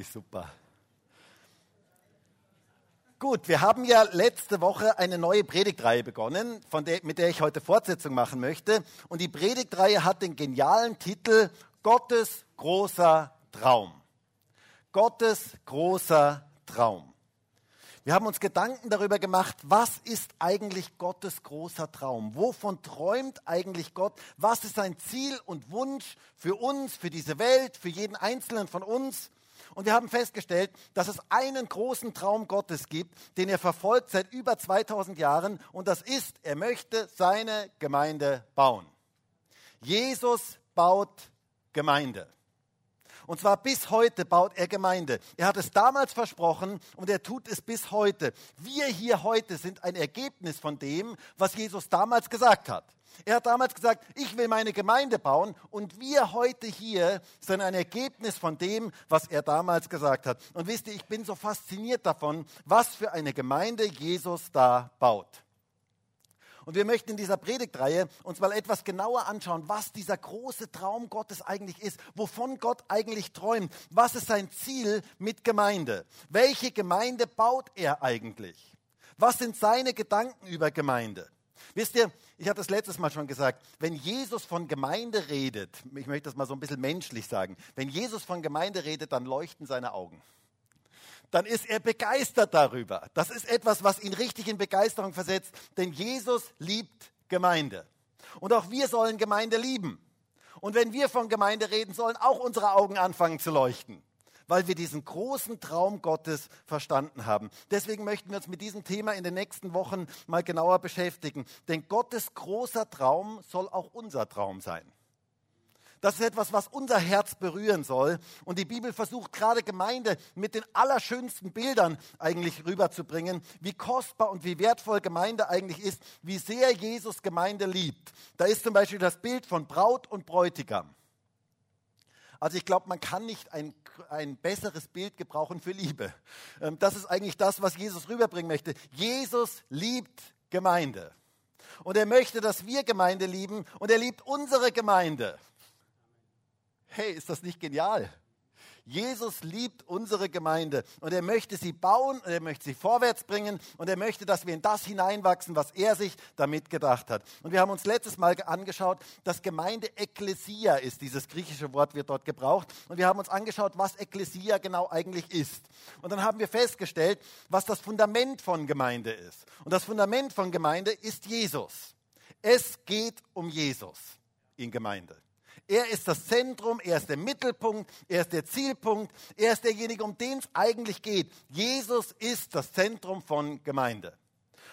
Super. Gut, wir haben ja letzte Woche eine neue Predigtreihe begonnen, von der, mit der ich heute Fortsetzung machen möchte. Und die Predigtreihe hat den genialen Titel Gottes großer Traum. Gottes großer Traum. Wir haben uns Gedanken darüber gemacht, was ist eigentlich Gottes großer Traum? Wovon träumt eigentlich Gott? Was ist sein Ziel und Wunsch für uns, für diese Welt, für jeden Einzelnen von uns? Und wir haben festgestellt, dass es einen großen Traum Gottes gibt, den er verfolgt seit über 2000 Jahren. Und das ist, er möchte seine Gemeinde bauen. Jesus baut Gemeinde. Und zwar bis heute baut er Gemeinde. Er hat es damals versprochen und er tut es bis heute. Wir hier heute sind ein Ergebnis von dem, was Jesus damals gesagt hat. Er hat damals gesagt, ich will meine Gemeinde bauen und wir heute hier sind ein Ergebnis von dem, was er damals gesagt hat. Und wisst ihr, ich bin so fasziniert davon, was für eine Gemeinde Jesus da baut. Und wir möchten in dieser Predigtreihe uns mal etwas genauer anschauen, was dieser große Traum Gottes eigentlich ist, wovon Gott eigentlich träumt, was ist sein Ziel mit Gemeinde, welche Gemeinde baut er eigentlich, was sind seine Gedanken über Gemeinde. Wisst ihr, ich hatte das letztes Mal schon gesagt, wenn Jesus von Gemeinde redet, ich möchte das mal so ein bisschen menschlich sagen, wenn Jesus von Gemeinde redet, dann leuchten seine Augen. Dann ist er begeistert darüber. Das ist etwas, was ihn richtig in Begeisterung versetzt, denn Jesus liebt Gemeinde. Und auch wir sollen Gemeinde lieben. Und wenn wir von Gemeinde reden, sollen auch unsere Augen anfangen zu leuchten weil wir diesen großen Traum Gottes verstanden haben. Deswegen möchten wir uns mit diesem Thema in den nächsten Wochen mal genauer beschäftigen. Denn Gottes großer Traum soll auch unser Traum sein. Das ist etwas, was unser Herz berühren soll. Und die Bibel versucht gerade Gemeinde mit den allerschönsten Bildern eigentlich rüberzubringen, wie kostbar und wie wertvoll Gemeinde eigentlich ist, wie sehr Jesus Gemeinde liebt. Da ist zum Beispiel das Bild von Braut und Bräutigam. Also ich glaube, man kann nicht ein, ein besseres Bild gebrauchen für Liebe. Ähm, das ist eigentlich das, was Jesus rüberbringen möchte. Jesus liebt Gemeinde. Und er möchte, dass wir Gemeinde lieben. Und er liebt unsere Gemeinde. Hey, ist das nicht genial? Jesus liebt unsere Gemeinde und er möchte sie bauen und er möchte sie vorwärts bringen und er möchte, dass wir in das hineinwachsen, was er sich damit gedacht hat. Und wir haben uns letztes Mal angeschaut, dass Gemeinde Ekklesia ist. Dieses griechische Wort wird dort gebraucht. Und wir haben uns angeschaut, was Ekklesia genau eigentlich ist. Und dann haben wir festgestellt, was das Fundament von Gemeinde ist. Und das Fundament von Gemeinde ist Jesus. Es geht um Jesus in Gemeinde. Er ist das Zentrum, er ist der Mittelpunkt, er ist der Zielpunkt, er ist derjenige, um den es eigentlich geht. Jesus ist das Zentrum von Gemeinde.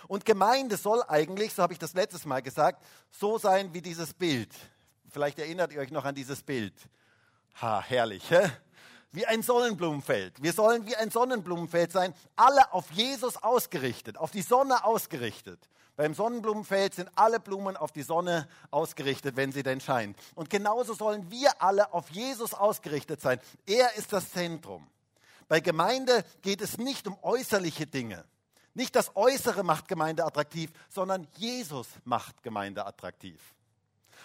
Und Gemeinde soll eigentlich, so habe ich das letztes Mal gesagt, so sein wie dieses Bild. Vielleicht erinnert ihr euch noch an dieses Bild. Ha, herrlich, hä? Wie ein Sonnenblumenfeld. Wir sollen wie ein Sonnenblumenfeld sein, alle auf Jesus ausgerichtet, auf die Sonne ausgerichtet. Beim Sonnenblumenfeld sind alle Blumen auf die Sonne ausgerichtet, wenn sie denn scheint. Und genauso sollen wir alle auf Jesus ausgerichtet sein. Er ist das Zentrum. Bei Gemeinde geht es nicht um äußerliche Dinge. Nicht das Äußere macht Gemeinde attraktiv, sondern Jesus macht Gemeinde attraktiv.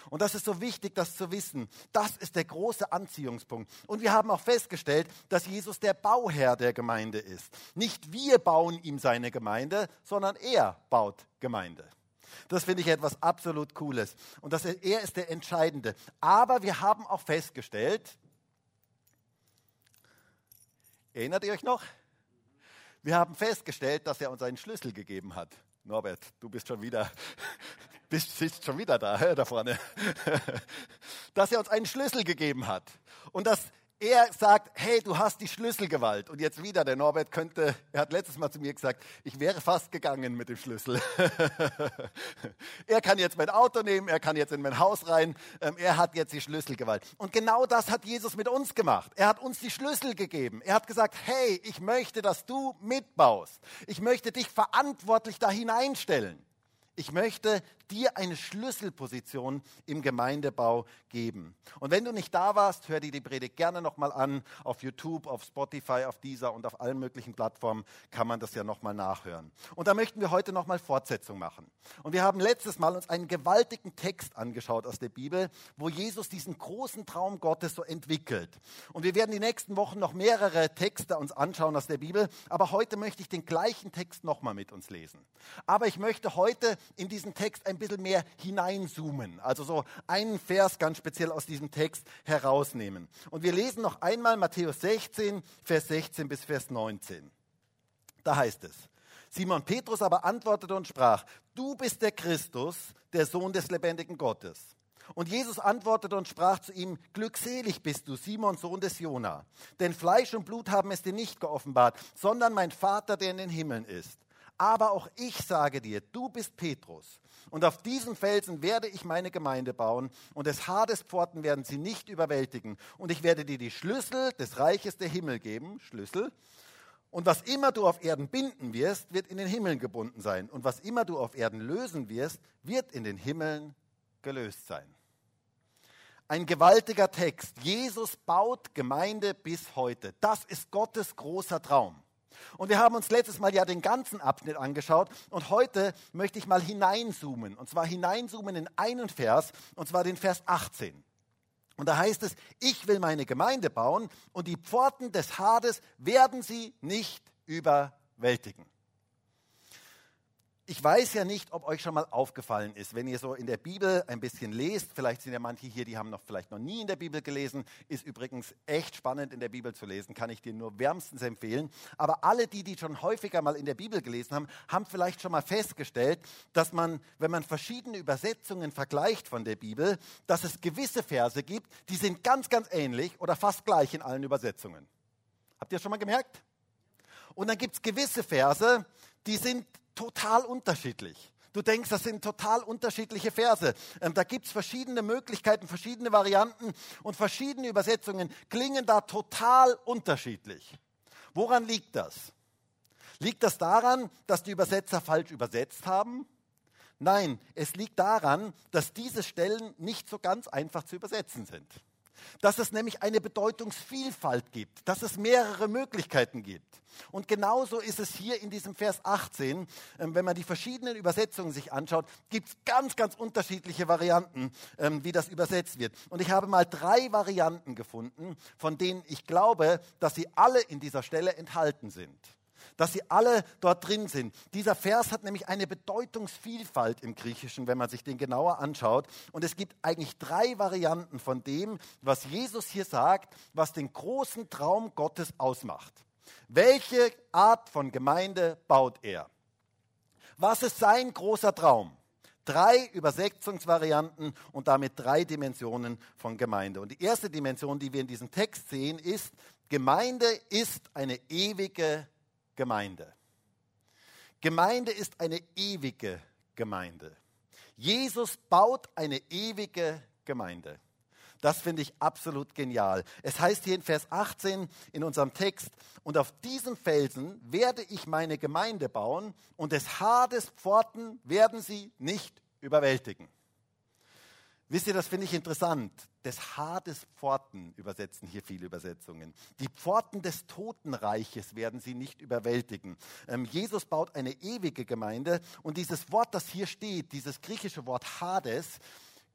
Und das ist so wichtig, das zu wissen. Das ist der große Anziehungspunkt. Und wir haben auch festgestellt, dass Jesus der Bauherr der Gemeinde ist. Nicht wir bauen ihm seine Gemeinde, sondern er baut Gemeinde. Das finde ich etwas absolut Cooles. Und das, er ist der Entscheidende. Aber wir haben auch festgestellt, erinnert ihr euch noch? Wir haben festgestellt, dass er uns einen Schlüssel gegeben hat. Norbert, du bist schon wieder bist, sitzt schon wieder da, da vorne, dass er uns einen Schlüssel gegeben hat und dass er sagt, hey, du hast die Schlüsselgewalt. Und jetzt wieder, der Norbert könnte, er hat letztes Mal zu mir gesagt, ich wäre fast gegangen mit dem Schlüssel. er kann jetzt mein Auto nehmen, er kann jetzt in mein Haus rein, ähm, er hat jetzt die Schlüsselgewalt. Und genau das hat Jesus mit uns gemacht. Er hat uns die Schlüssel gegeben. Er hat gesagt, hey, ich möchte, dass du mitbaust. Ich möchte dich verantwortlich da hineinstellen. Ich möchte dir eine Schlüsselposition im Gemeindebau geben. Und wenn du nicht da warst, hör dir die Predigt gerne nochmal an. Auf YouTube, auf Spotify, auf dieser und auf allen möglichen Plattformen kann man das ja nochmal nachhören. Und da möchten wir heute nochmal Fortsetzung machen. Und wir haben letztes Mal uns einen gewaltigen Text angeschaut aus der Bibel, wo Jesus diesen großen Traum Gottes so entwickelt. Und wir werden die nächsten Wochen noch mehrere Texte uns anschauen aus der Bibel, aber heute möchte ich den gleichen Text nochmal mit uns lesen. Aber ich möchte heute in diesen Text ein bisschen mehr hineinzoomen, also so einen Vers ganz speziell aus diesem Text herausnehmen. Und wir lesen noch einmal Matthäus 16, Vers 16 bis Vers 19. Da heißt es, Simon Petrus aber antwortete und sprach, du bist der Christus, der Sohn des lebendigen Gottes. Und Jesus antwortete und sprach zu ihm, glückselig bist du, Simon, Sohn des Jona. Denn Fleisch und Blut haben es dir nicht geoffenbart, sondern mein Vater, der in den Himmeln ist. Aber auch ich sage dir, du bist Petrus. Und auf diesen Felsen werde ich meine Gemeinde bauen, und des Hades Pforten werden sie nicht überwältigen. Und ich werde dir die Schlüssel des Reiches der Himmel geben, Schlüssel. Und was immer du auf Erden binden wirst, wird in den Himmeln gebunden sein. Und was immer du auf Erden lösen wirst, wird in den Himmeln gelöst sein. Ein gewaltiger Text. Jesus baut Gemeinde bis heute. Das ist Gottes großer Traum. Und wir haben uns letztes Mal ja den ganzen Abschnitt angeschaut und heute möchte ich mal hineinzoomen. Und zwar hineinzoomen in einen Vers, und zwar den Vers 18. Und da heißt es, ich will meine Gemeinde bauen und die Pforten des Hades werden sie nicht überwältigen. Ich weiß ja nicht, ob euch schon mal aufgefallen ist, wenn ihr so in der Bibel ein bisschen lest, vielleicht sind ja manche hier, die haben noch vielleicht noch nie in der Bibel gelesen, ist übrigens echt spannend in der Bibel zu lesen, kann ich dir nur wärmstens empfehlen. Aber alle die, die schon häufiger mal in der Bibel gelesen haben, haben vielleicht schon mal festgestellt, dass man, wenn man verschiedene Übersetzungen vergleicht von der Bibel, dass es gewisse Verse gibt, die sind ganz, ganz ähnlich oder fast gleich in allen Übersetzungen. Habt ihr schon mal gemerkt? Und dann gibt es gewisse Verse, die sind total unterschiedlich. Du denkst, das sind total unterschiedliche Verse. Ähm, da gibt es verschiedene Möglichkeiten, verschiedene Varianten und verschiedene Übersetzungen klingen da total unterschiedlich. Woran liegt das? Liegt das daran, dass die Übersetzer falsch übersetzt haben? Nein, es liegt daran, dass diese Stellen nicht so ganz einfach zu übersetzen sind dass es nämlich eine Bedeutungsvielfalt gibt, dass es mehrere Möglichkeiten gibt. Und genauso ist es hier in diesem Vers 18, ähm, wenn man die verschiedenen Übersetzungen sich anschaut, gibt es ganz, ganz unterschiedliche Varianten, ähm, wie das übersetzt wird. Und ich habe mal drei Varianten gefunden, von denen ich glaube, dass sie alle in dieser Stelle enthalten sind dass sie alle dort drin sind. Dieser Vers hat nämlich eine Bedeutungsvielfalt im Griechischen, wenn man sich den genauer anschaut. Und es gibt eigentlich drei Varianten von dem, was Jesus hier sagt, was den großen Traum Gottes ausmacht. Welche Art von Gemeinde baut er? Was ist sein großer Traum? Drei Übersetzungsvarianten und damit drei Dimensionen von Gemeinde. Und die erste Dimension, die wir in diesem Text sehen, ist, Gemeinde ist eine ewige Gemeinde. Gemeinde ist eine ewige Gemeinde. Jesus baut eine ewige Gemeinde. Das finde ich absolut genial. Es heißt hier in Vers 18 in unserem Text, und auf diesen Felsen werde ich meine Gemeinde bauen und des Hades Pforten werden sie nicht überwältigen. Wisst ihr, das finde ich interessant. Des Hades Pforten übersetzen hier viele Übersetzungen. Die Pforten des Totenreiches werden sie nicht überwältigen. Ähm, Jesus baut eine ewige Gemeinde und dieses Wort, das hier steht, dieses griechische Wort Hades,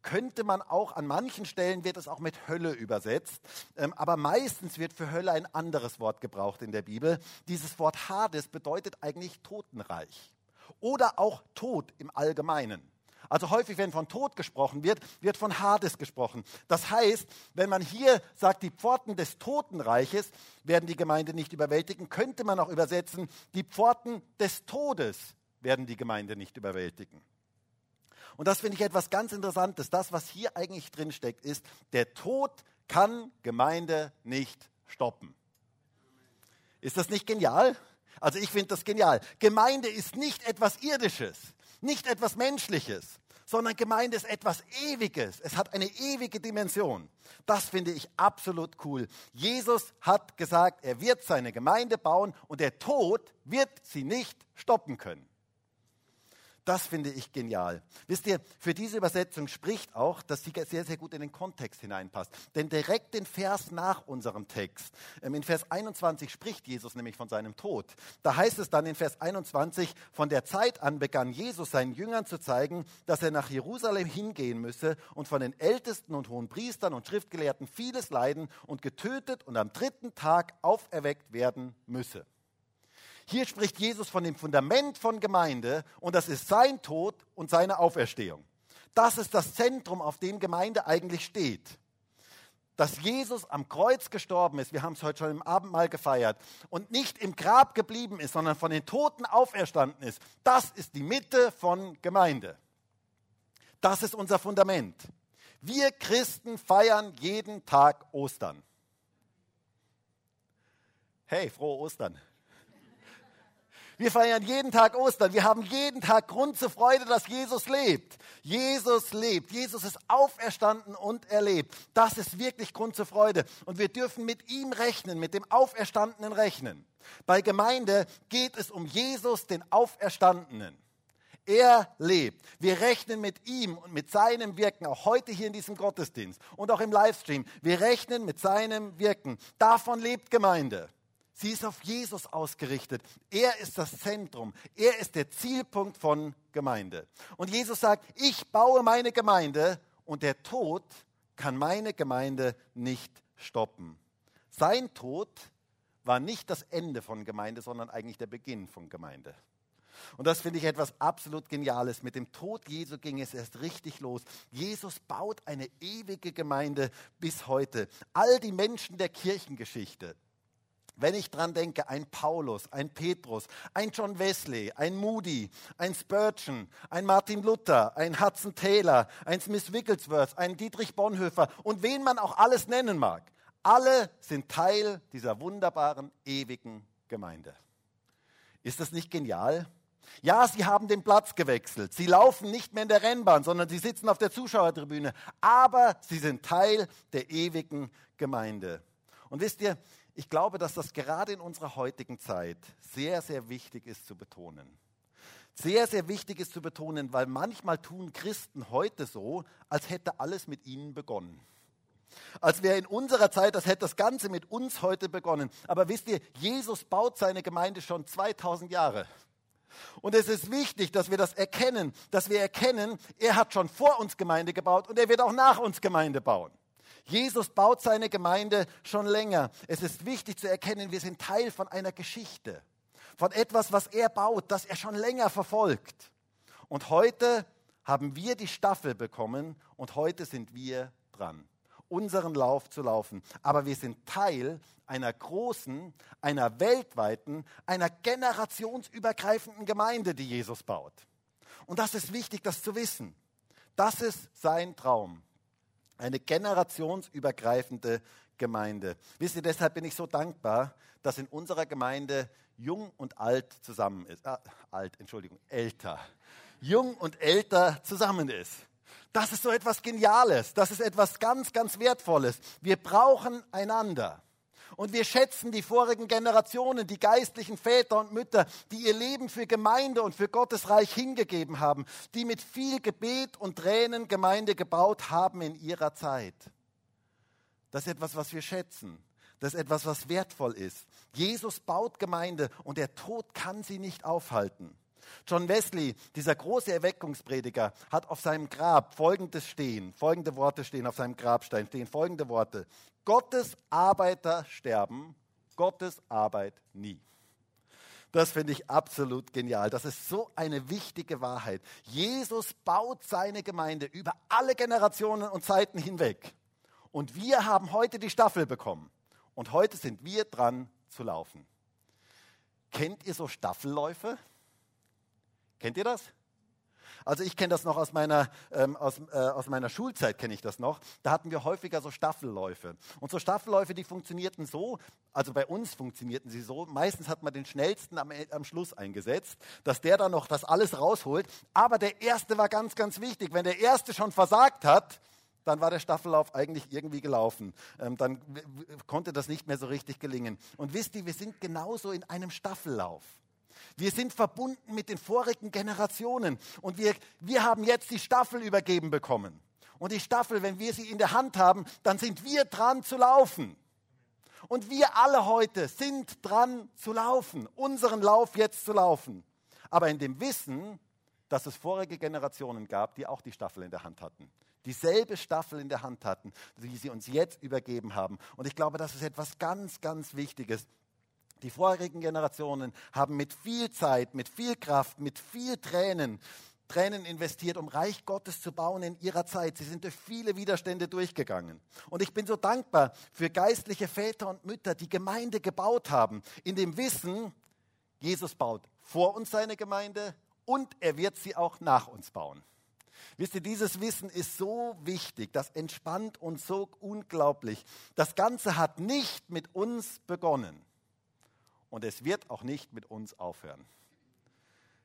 könnte man auch an manchen Stellen wird es auch mit Hölle übersetzt, ähm, aber meistens wird für Hölle ein anderes Wort gebraucht in der Bibel. Dieses Wort Hades bedeutet eigentlich Totenreich oder auch Tod im Allgemeinen. Also häufig, wenn von Tod gesprochen wird, wird von Hades gesprochen. Das heißt, wenn man hier sagt, die Pforten des Totenreiches werden die Gemeinde nicht überwältigen, könnte man auch übersetzen, die Pforten des Todes werden die Gemeinde nicht überwältigen. Und das finde ich etwas ganz Interessantes. Das, was hier eigentlich drin steckt, ist, der Tod kann Gemeinde nicht stoppen. Ist das nicht genial? Also ich finde das genial. Gemeinde ist nicht etwas Irdisches. Nicht etwas Menschliches, sondern Gemeinde ist etwas Ewiges. Es hat eine ewige Dimension. Das finde ich absolut cool. Jesus hat gesagt, er wird seine Gemeinde bauen und der Tod wird sie nicht stoppen können. Das finde ich genial. Wisst ihr, für diese Übersetzung spricht auch, dass sie sehr, sehr gut in den Kontext hineinpasst. Denn direkt den Vers nach unserem Text, ähm, in Vers 21 spricht Jesus nämlich von seinem Tod. Da heißt es dann in Vers 21, von der Zeit an begann Jesus seinen Jüngern zu zeigen, dass er nach Jerusalem hingehen müsse und von den Ältesten und hohen Priestern und Schriftgelehrten vieles leiden und getötet und am dritten Tag auferweckt werden müsse. Hier spricht Jesus von dem Fundament von Gemeinde und das ist sein Tod und seine Auferstehung. Das ist das Zentrum, auf dem Gemeinde eigentlich steht. Dass Jesus am Kreuz gestorben ist, wir haben es heute schon im Abendmahl gefeiert, und nicht im Grab geblieben ist, sondern von den Toten auferstanden ist, das ist die Mitte von Gemeinde. Das ist unser Fundament. Wir Christen feiern jeden Tag Ostern. Hey, frohe Ostern. Wir feiern jeden Tag Ostern. Wir haben jeden Tag Grund zur Freude, dass Jesus lebt. Jesus lebt. Jesus ist auferstanden und erlebt. Das ist wirklich Grund zur Freude. Und wir dürfen mit ihm rechnen, mit dem Auferstandenen rechnen. Bei Gemeinde geht es um Jesus, den Auferstandenen. Er lebt. Wir rechnen mit ihm und mit seinem Wirken, auch heute hier in diesem Gottesdienst und auch im Livestream. Wir rechnen mit seinem Wirken. Davon lebt Gemeinde. Sie ist auf Jesus ausgerichtet. Er ist das Zentrum. Er ist der Zielpunkt von Gemeinde. Und Jesus sagt, ich baue meine Gemeinde und der Tod kann meine Gemeinde nicht stoppen. Sein Tod war nicht das Ende von Gemeinde, sondern eigentlich der Beginn von Gemeinde. Und das finde ich etwas absolut Geniales. Mit dem Tod Jesu ging es erst richtig los. Jesus baut eine ewige Gemeinde bis heute. All die Menschen der Kirchengeschichte, wenn ich dran denke, ein Paulus, ein Petrus, ein John Wesley, ein Moody, ein Spurgeon, ein Martin Luther, ein Hudson Taylor, ein Smith Wigglesworth, ein Dietrich Bonhoeffer und wen man auch alles nennen mag, alle sind Teil dieser wunderbaren, ewigen Gemeinde. Ist das nicht genial? Ja, sie haben den Platz gewechselt. Sie laufen nicht mehr in der Rennbahn, sondern sie sitzen auf der Zuschauertribüne. Aber sie sind Teil der ewigen Gemeinde. Und wisst ihr, ich glaube, dass das gerade in unserer heutigen Zeit sehr, sehr wichtig ist zu betonen. Sehr, sehr wichtig ist zu betonen, weil manchmal tun Christen heute so, als hätte alles mit ihnen begonnen. Als wäre in unserer Zeit, als hätte das Ganze mit uns heute begonnen. Aber wisst ihr, Jesus baut seine Gemeinde schon 2000 Jahre. Und es ist wichtig, dass wir das erkennen, dass wir erkennen, er hat schon vor uns Gemeinde gebaut und er wird auch nach uns Gemeinde bauen. Jesus baut seine Gemeinde schon länger. Es ist wichtig zu erkennen, wir sind Teil von einer Geschichte, von etwas, was er baut, das er schon länger verfolgt. Und heute haben wir die Staffel bekommen und heute sind wir dran, unseren Lauf zu laufen. Aber wir sind Teil einer großen, einer weltweiten, einer generationsübergreifenden Gemeinde, die Jesus baut. Und das ist wichtig, das zu wissen. Das ist sein Traum. Eine generationsübergreifende Gemeinde. Wisst ihr, deshalb bin ich so dankbar, dass in unserer Gemeinde jung und alt zusammen ist. Ah, alt, Entschuldigung, älter. Jung und älter zusammen ist. Das ist so etwas Geniales. Das ist etwas ganz, ganz Wertvolles. Wir brauchen einander. Und wir schätzen die vorigen Generationen, die geistlichen Väter und Mütter, die ihr Leben für Gemeinde und für Gottes Reich hingegeben haben, die mit viel Gebet und Tränen Gemeinde gebaut haben in ihrer Zeit. Das ist etwas, was wir schätzen. Das ist etwas, was wertvoll ist. Jesus baut Gemeinde und der Tod kann sie nicht aufhalten. John Wesley, dieser große Erweckungsprediger, hat auf seinem Grab folgendes stehen, folgende Worte stehen auf seinem Grabstein, stehen folgende Worte. Gottes Arbeiter sterben, Gottes Arbeit nie. Das finde ich absolut genial. Das ist so eine wichtige Wahrheit. Jesus baut seine Gemeinde über alle Generationen und Zeiten hinweg. Und wir haben heute die Staffel bekommen. Und heute sind wir dran zu laufen. Kennt ihr so Staffelläufe? Kennt ihr das? Also ich kenne das noch aus meiner, ähm, aus, äh, aus meiner Schulzeit, kenne ich das noch. Da hatten wir häufiger so Staffelläufe. Und so Staffelläufe, die funktionierten so, also bei uns funktionierten sie so, meistens hat man den schnellsten am, am Schluss eingesetzt, dass der dann noch das alles rausholt. Aber der Erste war ganz, ganz wichtig. Wenn der Erste schon versagt hat, dann war der Staffellauf eigentlich irgendwie gelaufen. Ähm, dann konnte das nicht mehr so richtig gelingen. Und wisst ihr, wir sind genauso in einem Staffellauf. Wir sind verbunden mit den vorigen Generationen und wir, wir haben jetzt die Staffel übergeben bekommen. Und die Staffel, wenn wir sie in der Hand haben, dann sind wir dran zu laufen. Und wir alle heute sind dran zu laufen, unseren Lauf jetzt zu laufen. Aber in dem Wissen, dass es vorige Generationen gab, die auch die Staffel in der Hand hatten. Dieselbe Staffel in der Hand hatten, die sie uns jetzt übergeben haben. Und ich glaube, das ist etwas ganz, ganz Wichtiges. Die vorherigen Generationen haben mit viel Zeit, mit viel Kraft, mit viel Tränen Tränen investiert, um Reich Gottes zu bauen in ihrer Zeit. Sie sind durch viele Widerstände durchgegangen. Und ich bin so dankbar für geistliche Väter und Mütter, die Gemeinde gebaut haben, in dem Wissen, Jesus baut vor uns seine Gemeinde und er wird sie auch nach uns bauen. Wisst ihr, dieses Wissen ist so wichtig, das entspannt uns so unglaublich. Das Ganze hat nicht mit uns begonnen und es wird auch nicht mit uns aufhören.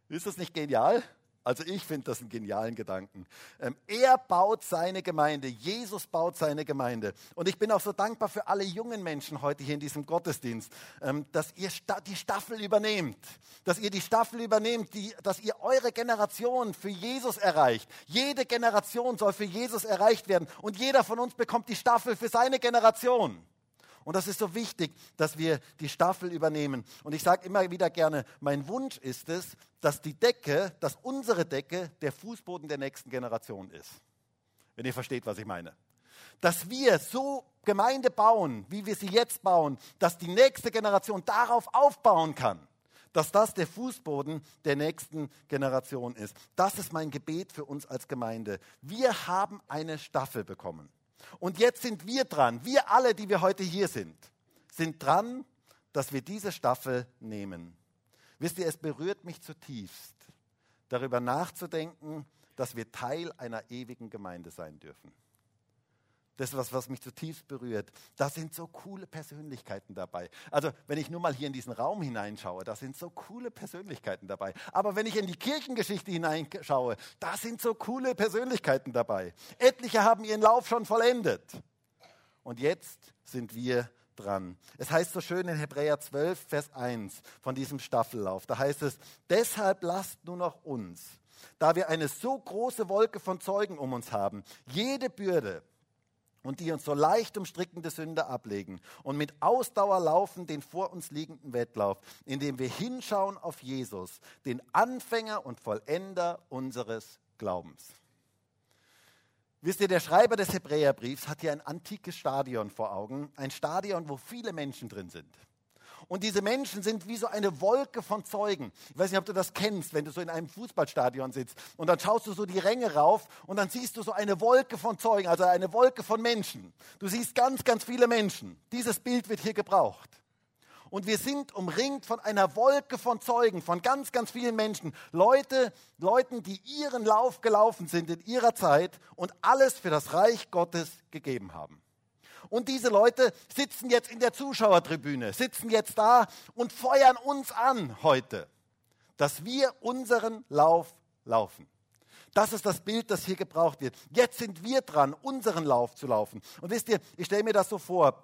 Ist das nicht genial? Also ich finde das einen genialen Gedanken. Ähm, er baut seine Gemeinde, Jesus baut seine Gemeinde. Und ich bin auch so dankbar für alle jungen Menschen heute hier in diesem Gottesdienst, ähm, dass ihr die Staffel übernehmt, dass ihr die Staffel übernehmt, die, dass ihr eure Generation für Jesus erreicht. Jede Generation soll für Jesus erreicht werden und jeder von uns bekommt die Staffel für seine Generation. Und das ist so wichtig, dass wir die Staffel übernehmen. Und ich sage immer wieder gerne, mein Wunsch ist es, dass die Decke, dass unsere Decke der Fußboden der nächsten Generation ist. Wenn ihr versteht, was ich meine. Dass wir so Gemeinde bauen, wie wir sie jetzt bauen, dass die nächste Generation darauf aufbauen kann. Dass das der Fußboden der nächsten Generation ist. Das ist mein Gebet für uns als Gemeinde. Wir haben eine Staffel bekommen. Und jetzt sind wir dran, wir alle, die wir heute hier sind, sind dran, dass wir diese Staffel nehmen. Wisst ihr, es berührt mich zutiefst, darüber nachzudenken, dass wir Teil einer ewigen Gemeinde sein dürfen. Das ist was, was mich zutiefst berührt. Da sind so coole Persönlichkeiten dabei. Also, wenn ich nur mal hier in diesen Raum hineinschaue, da sind so coole Persönlichkeiten dabei. Aber wenn ich in die Kirchengeschichte hineinschaue, da sind so coole Persönlichkeiten dabei. Etliche haben ihren Lauf schon vollendet. Und jetzt sind wir dran. Es heißt so schön in Hebräer 12, Vers 1 von diesem Staffellauf. Da heißt es, deshalb lasst nur noch uns, da wir eine so große Wolke von Zeugen um uns haben, jede Bürde, und die uns so leicht umstrickende Sünde ablegen und mit Ausdauer laufen den vor uns liegenden Wettlauf, indem wir hinschauen auf Jesus, den Anfänger und Vollender unseres Glaubens. Wisst ihr, der Schreiber des Hebräerbriefs hat hier ein antikes Stadion vor Augen, ein Stadion, wo viele Menschen drin sind. Und diese Menschen sind wie so eine Wolke von Zeugen. Ich weiß nicht, ob du das kennst, wenn du so in einem Fußballstadion sitzt und dann schaust du so die Ränge rauf und dann siehst du so eine Wolke von Zeugen, also eine Wolke von Menschen. Du siehst ganz, ganz viele Menschen. Dieses Bild wird hier gebraucht. Und wir sind umringt von einer Wolke von Zeugen, von ganz, ganz vielen Menschen. Leute, Leuten, die ihren Lauf gelaufen sind in ihrer Zeit und alles für das Reich Gottes gegeben haben. Und diese Leute sitzen jetzt in der Zuschauertribüne, sitzen jetzt da und feuern uns an heute, dass wir unseren Lauf laufen. Das ist das Bild, das hier gebraucht wird. Jetzt sind wir dran, unseren Lauf zu laufen. Und wisst ihr, ich stelle mir das so vor,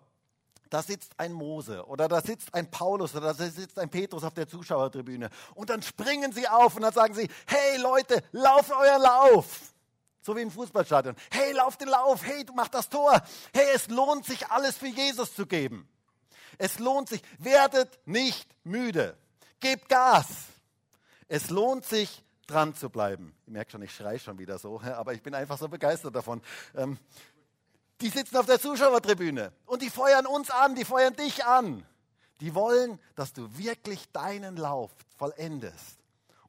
da sitzt ein Mose oder da sitzt ein Paulus oder da sitzt ein Petrus auf der Zuschauertribüne und dann springen sie auf und dann sagen sie, hey Leute, lauft euer Lauf. So wie im Fußballstadion. Hey, lauf den Lauf. Hey, du machst das Tor. Hey, es lohnt sich, alles für Jesus zu geben. Es lohnt sich. Werdet nicht müde. Gebt Gas. Es lohnt sich, dran zu bleiben. Ihr merkt schon, ich schreie schon wieder so, aber ich bin einfach so begeistert davon. Ähm, die sitzen auf der Zuschauertribüne und die feuern uns an, die feuern dich an. Die wollen, dass du wirklich deinen Lauf vollendest.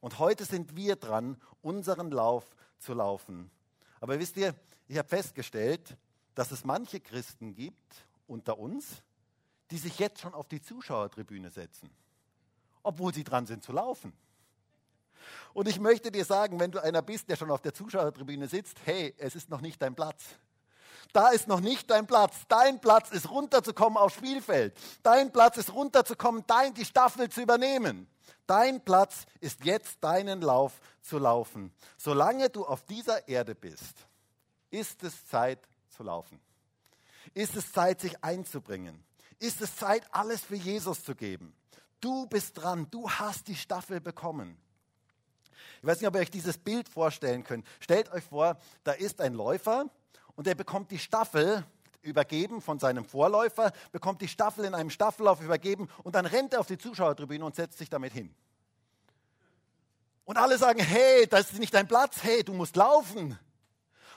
Und heute sind wir dran, unseren Lauf zu laufen. Aber wisst ihr, ich habe festgestellt, dass es manche Christen gibt unter uns, die sich jetzt schon auf die Zuschauertribüne setzen, obwohl sie dran sind zu laufen. Und ich möchte dir sagen, wenn du einer bist, der schon auf der Zuschauertribüne sitzt, hey, es ist noch nicht dein Platz. Da ist noch nicht dein Platz. Dein Platz ist runterzukommen aufs Spielfeld. Dein Platz ist runterzukommen, dein, die Staffel zu übernehmen. Dein Platz ist jetzt deinen Lauf zu laufen. Solange du auf dieser Erde bist, ist es Zeit zu laufen. Ist es Zeit, sich einzubringen. Ist es Zeit, alles für Jesus zu geben. Du bist dran, du hast die Staffel bekommen. Ich weiß nicht, ob ihr euch dieses Bild vorstellen könnt. Stellt euch vor, da ist ein Läufer und der bekommt die Staffel übergeben von seinem Vorläufer, bekommt die Staffel in einem Staffellauf übergeben und dann rennt er auf die Zuschauertribüne und setzt sich damit hin. Und alle sagen, hey, das ist nicht dein Platz, hey, du musst laufen.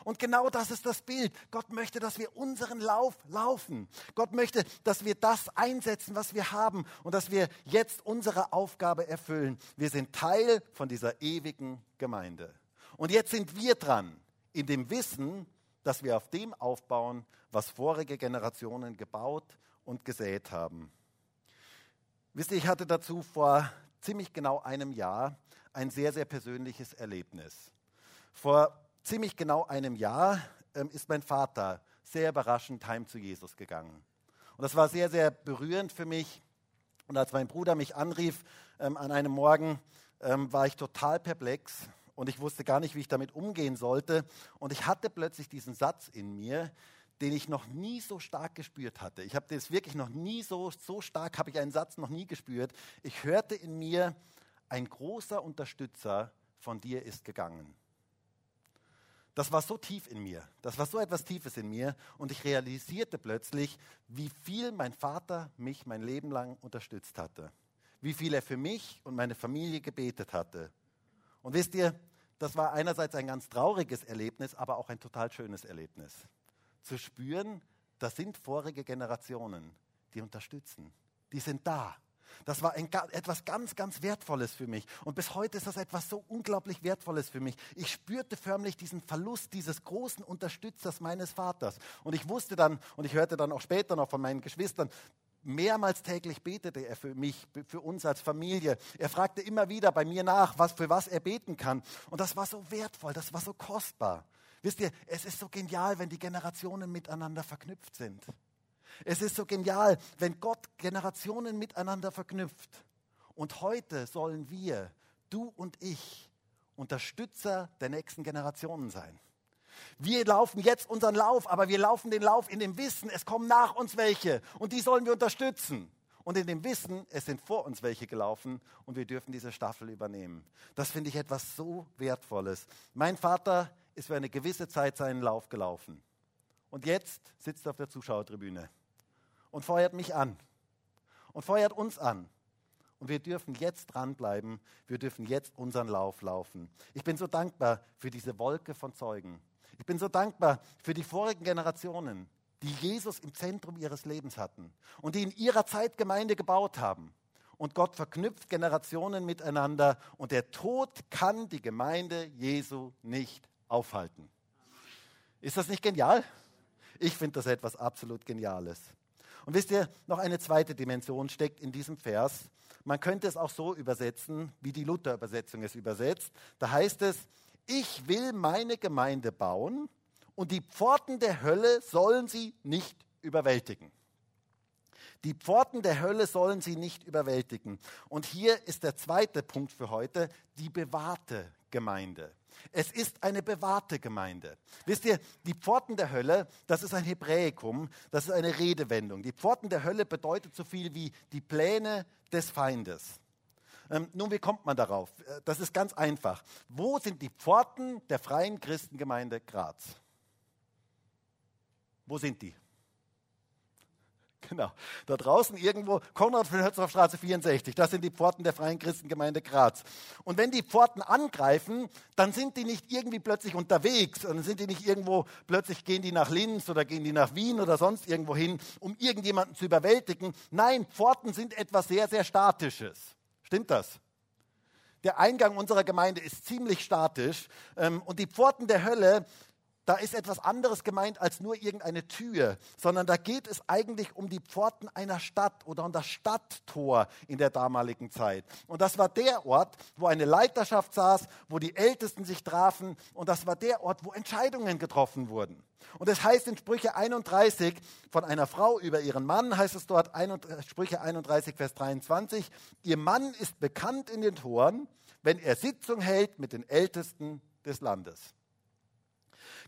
Und genau das ist das Bild. Gott möchte, dass wir unseren Lauf laufen. Gott möchte, dass wir das einsetzen, was wir haben und dass wir jetzt unsere Aufgabe erfüllen. Wir sind Teil von dieser ewigen Gemeinde. Und jetzt sind wir dran, in dem Wissen, dass wir auf dem aufbauen, was vorige Generationen gebaut und gesät haben. Wisst ihr, ich hatte dazu vor ziemlich genau einem Jahr ein sehr, sehr persönliches Erlebnis. Vor ziemlich genau einem Jahr ähm, ist mein Vater sehr überraschend heim zu Jesus gegangen. Und das war sehr, sehr berührend für mich. Und als mein Bruder mich anrief ähm, an einem Morgen, ähm, war ich total perplex und ich wusste gar nicht, wie ich damit umgehen sollte. Und ich hatte plötzlich diesen Satz in mir, den ich noch nie so stark gespürt hatte. Ich habe das wirklich noch nie so, so stark, habe ich einen Satz noch nie gespürt. Ich hörte in mir, ein großer Unterstützer von dir ist gegangen. Das war so tief in mir, das war so etwas Tiefes in mir und ich realisierte plötzlich, wie viel mein Vater mich mein Leben lang unterstützt hatte, wie viel er für mich und meine Familie gebetet hatte. Und wisst ihr, das war einerseits ein ganz trauriges Erlebnis, aber auch ein total schönes Erlebnis. Zu spüren, das sind vorige Generationen, die unterstützen, die sind da. Das war ein, etwas ganz, ganz Wertvolles für mich. Und bis heute ist das etwas so unglaublich Wertvolles für mich. Ich spürte förmlich diesen Verlust dieses großen Unterstützers meines Vaters. Und ich wusste dann, und ich hörte dann auch später noch von meinen Geschwistern, mehrmals täglich betete er für mich, für uns als Familie. Er fragte immer wieder bei mir nach, was, für was er beten kann. Und das war so wertvoll, das war so kostbar. Wisst ihr, es ist so genial, wenn die Generationen miteinander verknüpft sind. Es ist so genial, wenn Gott Generationen miteinander verknüpft. Und heute sollen wir, du und ich, Unterstützer der nächsten Generationen sein. Wir laufen jetzt unseren Lauf, aber wir laufen den Lauf in dem Wissen, es kommen nach uns welche und die sollen wir unterstützen. Und in dem Wissen, es sind vor uns welche gelaufen und wir dürfen diese Staffel übernehmen. Das finde ich etwas so Wertvolles. Mein Vater ist für eine gewisse Zeit seinen Lauf gelaufen. Und jetzt sitzt er auf der Zuschauertribüne und feuert mich an und feuert uns an. Und wir dürfen jetzt dranbleiben, wir dürfen jetzt unseren Lauf laufen. Ich bin so dankbar für diese Wolke von Zeugen. Ich bin so dankbar für die vorigen Generationen, die Jesus im Zentrum ihres Lebens hatten und die in ihrer Zeit Gemeinde gebaut haben. Und Gott verknüpft Generationen miteinander und der Tod kann die Gemeinde Jesu nicht aufhalten. Ist das nicht genial? Ich finde das etwas absolut Geniales. Und wisst ihr, noch eine zweite Dimension steckt in diesem Vers. Man könnte es auch so übersetzen, wie die Luther-Übersetzung es übersetzt. Da heißt es, ich will meine Gemeinde bauen und die Pforten der Hölle sollen sie nicht überwältigen. Die Pforten der Hölle sollen sie nicht überwältigen. Und hier ist der zweite Punkt für heute, die bewahrte Gemeinde. Es ist eine bewahrte Gemeinde. Wisst ihr, die Pforten der Hölle, das ist ein Hebräikum, das ist eine Redewendung. Die Pforten der Hölle bedeutet so viel wie die Pläne des Feindes. Ähm, nun, wie kommt man darauf? Äh, das ist ganz einfach. Wo sind die Pforten der freien Christengemeinde Graz? Wo sind die? Genau. Da draußen irgendwo, Konrad von Straße 64, das sind die Pforten der Freien Christengemeinde Graz. Und wenn die Pforten angreifen, dann sind die nicht irgendwie plötzlich unterwegs, dann sind die nicht irgendwo, plötzlich gehen die nach Linz oder gehen die nach Wien oder sonst irgendwo hin, um irgendjemanden zu überwältigen. Nein, Pforten sind etwas sehr, sehr Statisches. Stimmt das? Der Eingang unserer Gemeinde ist ziemlich statisch ähm, und die Pforten der Hölle, da ist etwas anderes gemeint als nur irgendeine Tür, sondern da geht es eigentlich um die Pforten einer Stadt oder um das Stadttor in der damaligen Zeit. Und das war der Ort, wo eine Leiterschaft saß, wo die Ältesten sich trafen und das war der Ort, wo Entscheidungen getroffen wurden. Und es heißt in Sprüche 31 von einer Frau über ihren Mann, heißt es dort, Sprüche 31, Vers 23, ihr Mann ist bekannt in den Toren, wenn er Sitzung hält mit den Ältesten des Landes.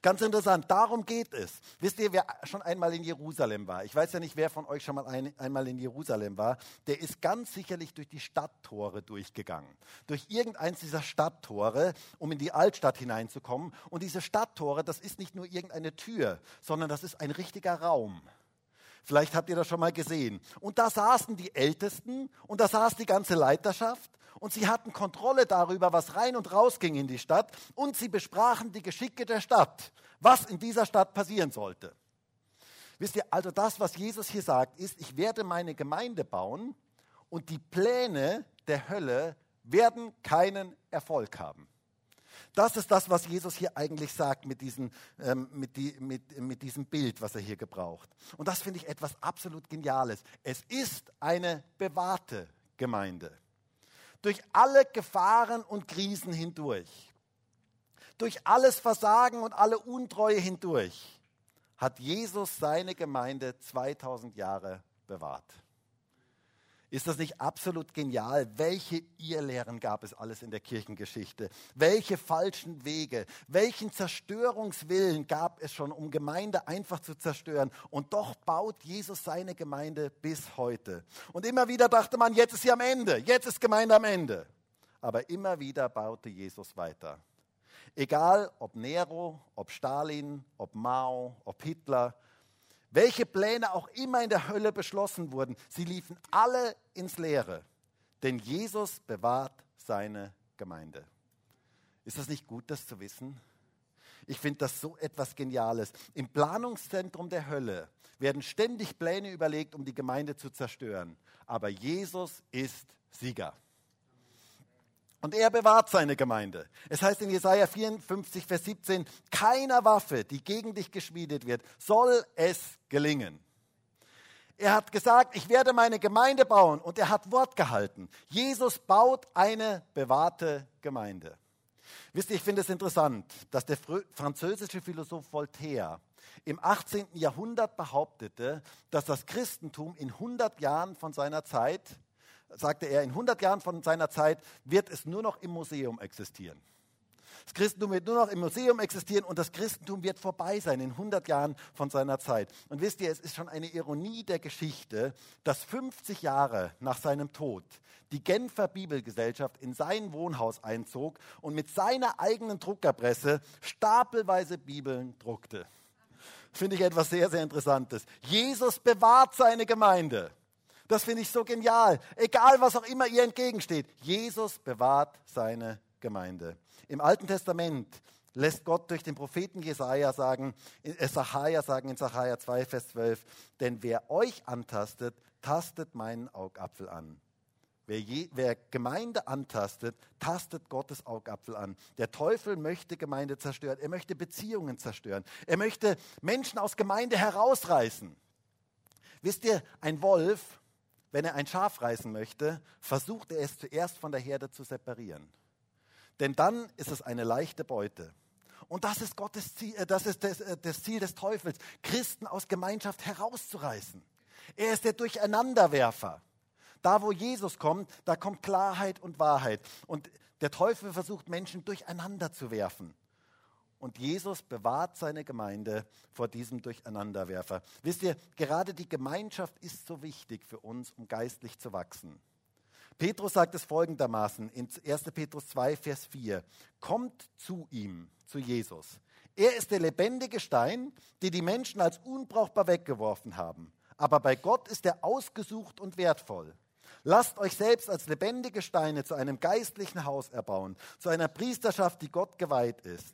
Ganz interessant, darum geht es. Wisst ihr, wer schon einmal in Jerusalem war? Ich weiß ja nicht, wer von euch schon mal ein, einmal in Jerusalem war. Der ist ganz sicherlich durch die Stadttore durchgegangen. Durch irgendeins dieser Stadttore, um in die Altstadt hineinzukommen. Und diese Stadttore, das ist nicht nur irgendeine Tür, sondern das ist ein richtiger Raum. Vielleicht habt ihr das schon mal gesehen. Und da saßen die Ältesten und da saß die ganze Leiterschaft und sie hatten Kontrolle darüber, was rein und raus ging in die Stadt und sie besprachen die Geschicke der Stadt, was in dieser Stadt passieren sollte. Wisst ihr, also das, was Jesus hier sagt, ist, ich werde meine Gemeinde bauen und die Pläne der Hölle werden keinen Erfolg haben. Das ist das, was Jesus hier eigentlich sagt mit, diesen, ähm, mit, die, mit, mit diesem Bild, was er hier gebraucht. Und das finde ich etwas absolut Geniales. Es ist eine bewahrte Gemeinde. Durch alle Gefahren und Krisen hindurch, durch alles Versagen und alle Untreue hindurch, hat Jesus seine Gemeinde 2000 Jahre bewahrt. Ist das nicht absolut genial? Welche Irrlehren gab es alles in der Kirchengeschichte? Welche falschen Wege? Welchen Zerstörungswillen gab es schon, um Gemeinde einfach zu zerstören? Und doch baut Jesus seine Gemeinde bis heute. Und immer wieder dachte man, jetzt ist sie am Ende, jetzt ist Gemeinde am Ende. Aber immer wieder baute Jesus weiter. Egal ob Nero, ob Stalin, ob Mao, ob Hitler, welche Pläne auch immer in der Hölle beschlossen wurden, sie liefen alle ins Leere. Denn Jesus bewahrt seine Gemeinde. Ist das nicht gut, das zu wissen? Ich finde das so etwas Geniales. Im Planungszentrum der Hölle werden ständig Pläne überlegt, um die Gemeinde zu zerstören. Aber Jesus ist Sieger. Und er bewahrt seine Gemeinde. Es heißt in Jesaja 54, Vers 17, keiner Waffe, die gegen dich geschmiedet wird, soll es gelingen. Er hat gesagt, ich werde meine Gemeinde bauen und er hat Wort gehalten. Jesus baut eine bewahrte Gemeinde. Wisst ihr, ich finde es interessant, dass der französische Philosoph Voltaire im 18. Jahrhundert behauptete, dass das Christentum in 100 Jahren von seiner Zeit sagte er, in 100 Jahren von seiner Zeit wird es nur noch im Museum existieren. Das Christentum wird nur noch im Museum existieren und das Christentum wird vorbei sein in 100 Jahren von seiner Zeit. Und wisst ihr, es ist schon eine Ironie der Geschichte, dass 50 Jahre nach seinem Tod die Genfer Bibelgesellschaft in sein Wohnhaus einzog und mit seiner eigenen Druckerpresse stapelweise Bibeln druckte. Finde ich etwas sehr, sehr Interessantes. Jesus bewahrt seine Gemeinde. Das finde ich so genial. Egal, was auch immer ihr entgegensteht. Jesus bewahrt seine Gemeinde. Im Alten Testament lässt Gott durch den Propheten Jesaja sagen, äh, Sacharja sagen in Sacharja 2, Vers 12, denn wer euch antastet, tastet meinen Augapfel an. Wer, je, wer, Gemeinde antastet, tastet Gottes Augapfel an. Der Teufel möchte Gemeinde zerstören. Er möchte Beziehungen zerstören. Er möchte Menschen aus Gemeinde herausreißen. Wisst ihr, ein Wolf wenn er ein Schaf reißen möchte, versucht er es zuerst von der Herde zu separieren. Denn dann ist es eine leichte Beute. Und das ist Gottes Ziel, äh, das ist das, äh, das Ziel des Teufels, Christen aus Gemeinschaft herauszureißen. Er ist der Durcheinanderwerfer. Da, wo Jesus kommt, da kommt Klarheit und Wahrheit. Und der Teufel versucht, Menschen durcheinander zu werfen. Und Jesus bewahrt seine Gemeinde vor diesem Durcheinanderwerfer. Wisst ihr, gerade die Gemeinschaft ist so wichtig für uns, um geistlich zu wachsen. Petrus sagt es folgendermaßen in 1. Petrus 2, Vers 4. Kommt zu ihm, zu Jesus. Er ist der lebendige Stein, den die Menschen als unbrauchbar weggeworfen haben. Aber bei Gott ist er ausgesucht und wertvoll. Lasst euch selbst als lebendige Steine zu einem geistlichen Haus erbauen, zu einer Priesterschaft, die Gott geweiht ist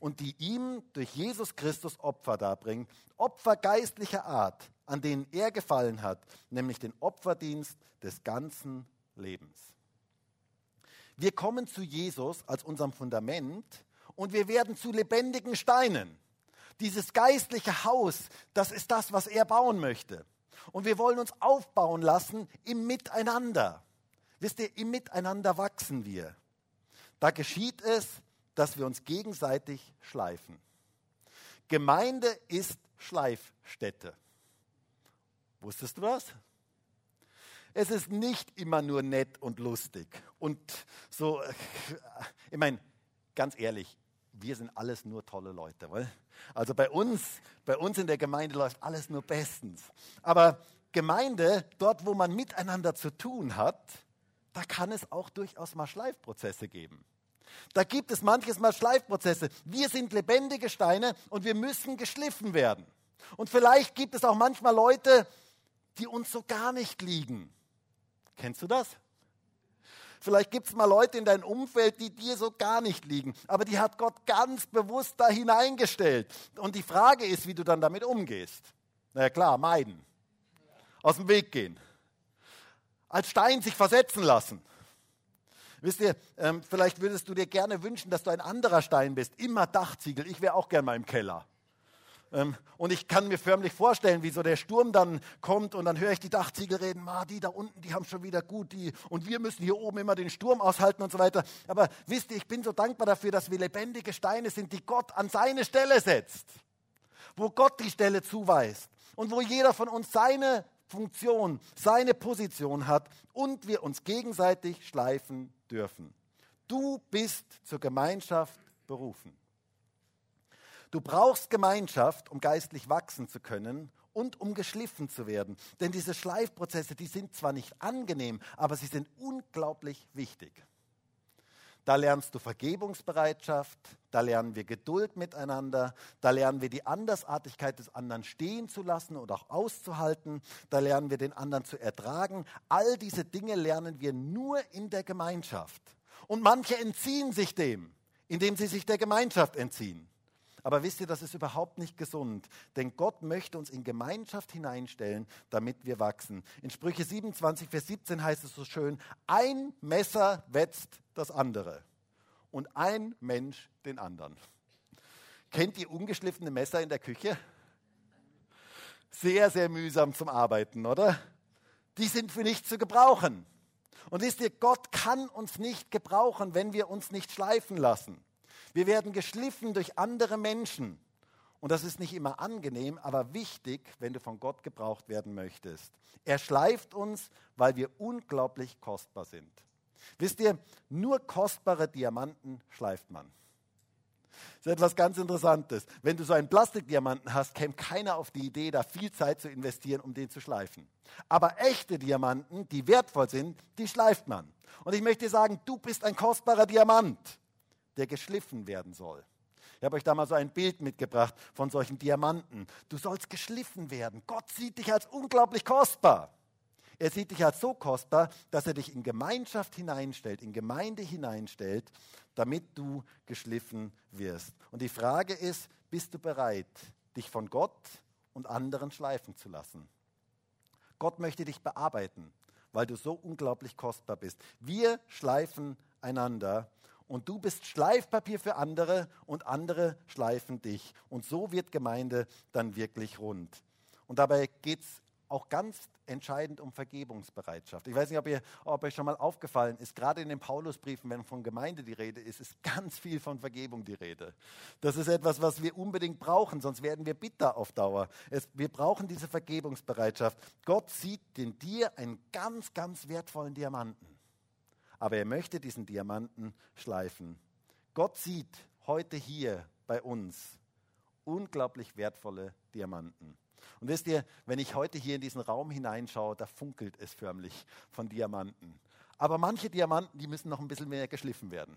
und die ihm durch Jesus Christus Opfer darbringen, Opfer geistlicher Art, an denen er gefallen hat, nämlich den Opferdienst des ganzen Lebens. Wir kommen zu Jesus als unserem Fundament und wir werden zu lebendigen Steinen. Dieses geistliche Haus, das ist das, was er bauen möchte. Und wir wollen uns aufbauen lassen im Miteinander. Wisst ihr, im Miteinander wachsen wir. Da geschieht es dass wir uns gegenseitig schleifen. Gemeinde ist Schleifstätte. Wusstest du das? Es ist nicht immer nur nett und lustig. Und so, ich meine, ganz ehrlich, wir sind alles nur tolle Leute. Also bei uns, bei uns in der Gemeinde läuft alles nur bestens. Aber Gemeinde, dort wo man miteinander zu tun hat, da kann es auch durchaus mal Schleifprozesse geben. Da gibt es manches Mal Schleifprozesse. Wir sind lebendige Steine und wir müssen geschliffen werden. Und vielleicht gibt es auch manchmal Leute, die uns so gar nicht liegen. Kennst du das? Vielleicht gibt es mal Leute in deinem Umfeld, die dir so gar nicht liegen. Aber die hat Gott ganz bewusst da hineingestellt. Und die Frage ist, wie du dann damit umgehst. Na ja, klar, meiden. Aus dem Weg gehen. Als Stein sich versetzen lassen. Wisst ihr, ähm, vielleicht würdest du dir gerne wünschen, dass du ein anderer Stein bist. Immer Dachziegel. Ich wäre auch gern mal im Keller. Ähm, und ich kann mir förmlich vorstellen, wie so der Sturm dann kommt und dann höre ich die Dachziegel reden, Ma, die da unten, die haben schon wieder gut, die, und wir müssen hier oben immer den Sturm aushalten und so weiter. Aber wisst ihr, ich bin so dankbar dafür, dass wir lebendige Steine sind, die Gott an seine Stelle setzt. Wo Gott die Stelle zuweist und wo jeder von uns seine Funktion, seine Position hat und wir uns gegenseitig schleifen dürfen. Du bist zur Gemeinschaft berufen. Du brauchst Gemeinschaft, um geistlich wachsen zu können und um geschliffen zu werden. Denn diese Schleifprozesse, die sind zwar nicht angenehm, aber sie sind unglaublich wichtig. Da lernst du Vergebungsbereitschaft, da lernen wir Geduld miteinander, da lernen wir die Andersartigkeit des anderen stehen zu lassen und auch auszuhalten, da lernen wir den anderen zu ertragen. All diese Dinge lernen wir nur in der Gemeinschaft. Und manche entziehen sich dem, indem sie sich der Gemeinschaft entziehen. Aber wisst ihr, das ist überhaupt nicht gesund, denn Gott möchte uns in Gemeinschaft hineinstellen, damit wir wachsen. In Sprüche 27, Vers 17 heißt es so schön, ein Messer wetzt das andere und ein Mensch den anderen. Kennt ihr ungeschliffene Messer in der Küche? Sehr, sehr mühsam zum Arbeiten, oder? Die sind für nichts zu gebrauchen. Und wisst ihr, Gott kann uns nicht gebrauchen, wenn wir uns nicht schleifen lassen. Wir werden geschliffen durch andere Menschen. Und das ist nicht immer angenehm, aber wichtig, wenn du von Gott gebraucht werden möchtest. Er schleift uns, weil wir unglaublich kostbar sind. Wisst ihr, nur kostbare Diamanten schleift man. Das ist etwas ganz Interessantes. Wenn du so einen Plastikdiamanten hast, käme keiner auf die Idee, da viel Zeit zu investieren, um den zu schleifen. Aber echte Diamanten, die wertvoll sind, die schleift man. Und ich möchte dir sagen, du bist ein kostbarer Diamant der geschliffen werden soll. Ich habe euch da mal so ein Bild mitgebracht von solchen Diamanten. Du sollst geschliffen werden. Gott sieht dich als unglaublich kostbar. Er sieht dich als so kostbar, dass er dich in Gemeinschaft hineinstellt, in Gemeinde hineinstellt, damit du geschliffen wirst. Und die Frage ist, bist du bereit, dich von Gott und anderen schleifen zu lassen? Gott möchte dich bearbeiten, weil du so unglaublich kostbar bist. Wir schleifen einander und du bist Schleifpapier für andere und andere schleifen dich. Und so wird Gemeinde dann wirklich rund. Und dabei geht es auch ganz entscheidend um Vergebungsbereitschaft. Ich weiß nicht, ob, ihr, ob euch schon mal aufgefallen ist, gerade in den Paulusbriefen, wenn von Gemeinde die Rede ist, ist ganz viel von Vergebung die Rede. Das ist etwas, was wir unbedingt brauchen, sonst werden wir bitter auf Dauer. Es, wir brauchen diese Vergebungsbereitschaft. Gott sieht in dir einen ganz, ganz wertvollen Diamanten aber er möchte diesen Diamanten schleifen. Gott sieht heute hier bei uns unglaublich wertvolle Diamanten. Und wisst ihr, wenn ich heute hier in diesen Raum hineinschaue, da funkelt es förmlich von Diamanten. Aber manche Diamanten, die müssen noch ein bisschen mehr geschliffen werden.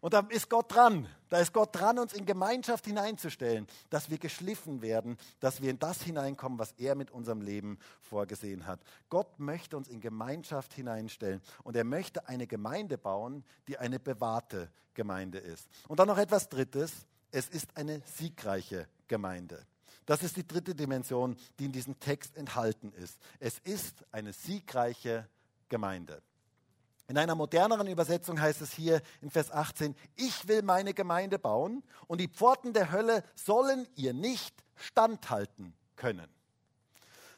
Und da ist Gott dran. Da ist Gott dran, uns in Gemeinschaft hineinzustellen, dass wir geschliffen werden, dass wir in das hineinkommen, was er mit unserem Leben vorgesehen hat. Gott möchte uns in Gemeinschaft hineinstellen und er möchte eine Gemeinde bauen, die eine bewahrte Gemeinde ist. Und dann noch etwas Drittes. Es ist eine siegreiche Gemeinde. Das ist die dritte Dimension, die in diesem Text enthalten ist. Es ist eine siegreiche Gemeinde. In einer moderneren Übersetzung heißt es hier in Vers 18, ich will meine Gemeinde bauen und die Pforten der Hölle sollen ihr nicht standhalten können.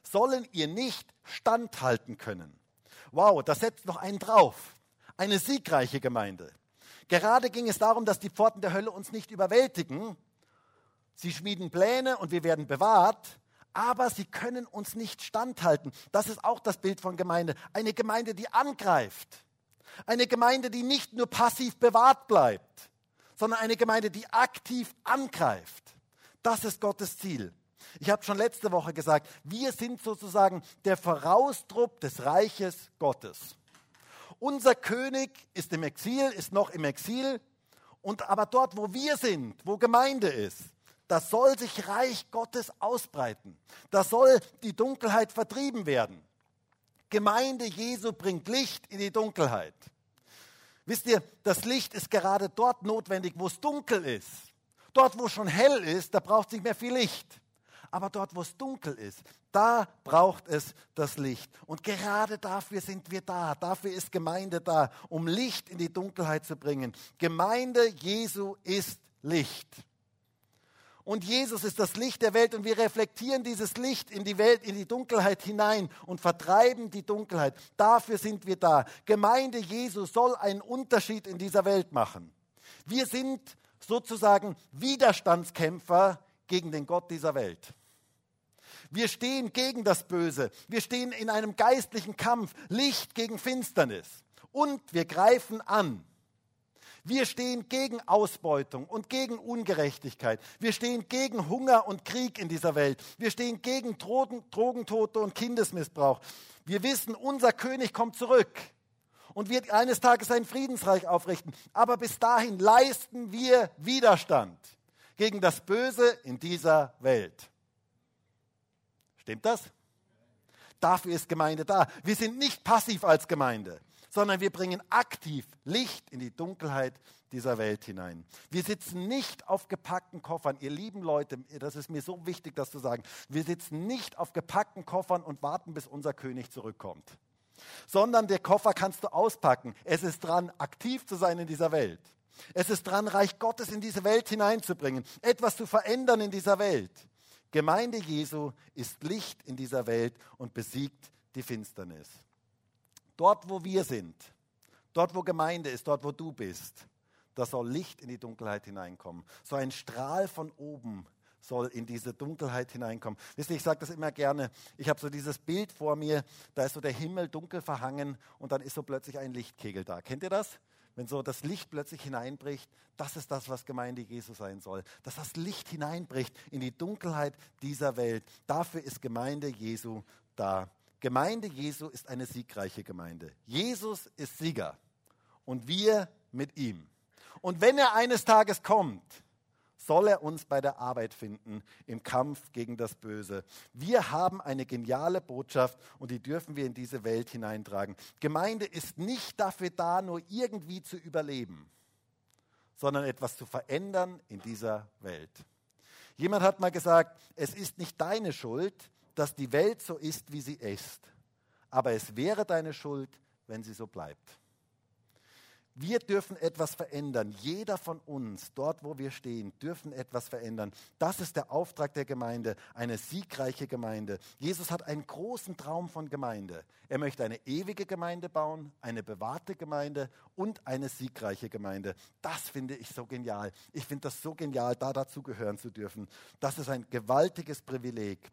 Sollen ihr nicht standhalten können. Wow, das setzt noch einen drauf. Eine siegreiche Gemeinde. Gerade ging es darum, dass die Pforten der Hölle uns nicht überwältigen. Sie schmieden Pläne und wir werden bewahrt, aber sie können uns nicht standhalten. Das ist auch das Bild von Gemeinde. Eine Gemeinde, die angreift eine Gemeinde, die nicht nur passiv bewahrt bleibt, sondern eine Gemeinde, die aktiv angreift. Das ist Gottes Ziel. Ich habe schon letzte Woche gesagt, wir sind sozusagen der Voraustrupp des Reiches Gottes. Unser König ist im Exil, ist noch im Exil, und aber dort, wo wir sind, wo Gemeinde ist, da soll sich Reich Gottes ausbreiten. Da soll die Dunkelheit vertrieben werden. Gemeinde Jesu bringt Licht in die Dunkelheit. Wisst ihr, das Licht ist gerade dort notwendig, wo es dunkel ist. Dort, wo es schon hell ist, da braucht es nicht mehr viel Licht. Aber dort, wo es dunkel ist, da braucht es das Licht. Und gerade dafür sind wir da. Dafür ist Gemeinde da, um Licht in die Dunkelheit zu bringen. Gemeinde Jesu ist Licht. Und Jesus ist das Licht der Welt und wir reflektieren dieses Licht in die Welt, in die Dunkelheit hinein und vertreiben die Dunkelheit. Dafür sind wir da. Gemeinde Jesu soll einen Unterschied in dieser Welt machen. Wir sind sozusagen Widerstandskämpfer gegen den Gott dieser Welt. Wir stehen gegen das Böse. Wir stehen in einem geistlichen Kampf, Licht gegen Finsternis. Und wir greifen an. Wir stehen gegen Ausbeutung und gegen Ungerechtigkeit. Wir stehen gegen Hunger und Krieg in dieser Welt. Wir stehen gegen Drogen, Drogentote und Kindesmissbrauch. Wir wissen, unser König kommt zurück und wird eines Tages ein Friedensreich aufrichten. Aber bis dahin leisten wir Widerstand gegen das Böse in dieser Welt. Stimmt das? Dafür ist Gemeinde da. Wir sind nicht passiv als Gemeinde, sondern wir bringen aktiv Licht in die Dunkelheit dieser Welt hinein. Wir sitzen nicht auf gepackten Koffern. Ihr lieben Leute, das ist mir so wichtig, das zu sagen. Wir sitzen nicht auf gepackten Koffern und warten, bis unser König zurückkommt. Sondern der Koffer kannst du auspacken. Es ist dran, aktiv zu sein in dieser Welt. Es ist dran, Reich Gottes in diese Welt hineinzubringen, etwas zu verändern in dieser Welt. Gemeinde Jesu ist Licht in dieser Welt und besiegt die Finsternis. Dort, wo wir sind, dort, wo Gemeinde ist, dort, wo du bist, da soll Licht in die Dunkelheit hineinkommen. So ein Strahl von oben soll in diese Dunkelheit hineinkommen. Wisst ihr, ich sage das immer gerne. Ich habe so dieses Bild vor mir, da ist so der Himmel dunkel verhangen und dann ist so plötzlich ein Lichtkegel da. Kennt ihr das? wenn so das Licht plötzlich hineinbricht, das ist das, was Gemeinde Jesu sein soll. Dass das Licht hineinbricht in die Dunkelheit dieser Welt. Dafür ist Gemeinde Jesu da. Gemeinde Jesu ist eine siegreiche Gemeinde. Jesus ist Sieger und wir mit ihm. Und wenn er eines Tages kommt, soll er uns bei der Arbeit finden im Kampf gegen das Böse. Wir haben eine geniale Botschaft und die dürfen wir in diese Welt hineintragen. Gemeinde ist nicht dafür da, nur irgendwie zu überleben, sondern etwas zu verändern in dieser Welt. Jemand hat mal gesagt, es ist nicht deine Schuld, dass die Welt so ist, wie sie ist, aber es wäre deine Schuld, wenn sie so bleibt. Wir dürfen etwas verändern. Jeder von uns, dort wo wir stehen, dürfen etwas verändern. Das ist der Auftrag der Gemeinde, eine siegreiche Gemeinde. Jesus hat einen großen Traum von Gemeinde. Er möchte eine ewige Gemeinde bauen, eine bewahrte Gemeinde und eine siegreiche Gemeinde. Das finde ich so genial. Ich finde das so genial, da dazugehören zu dürfen. Das ist ein gewaltiges Privileg.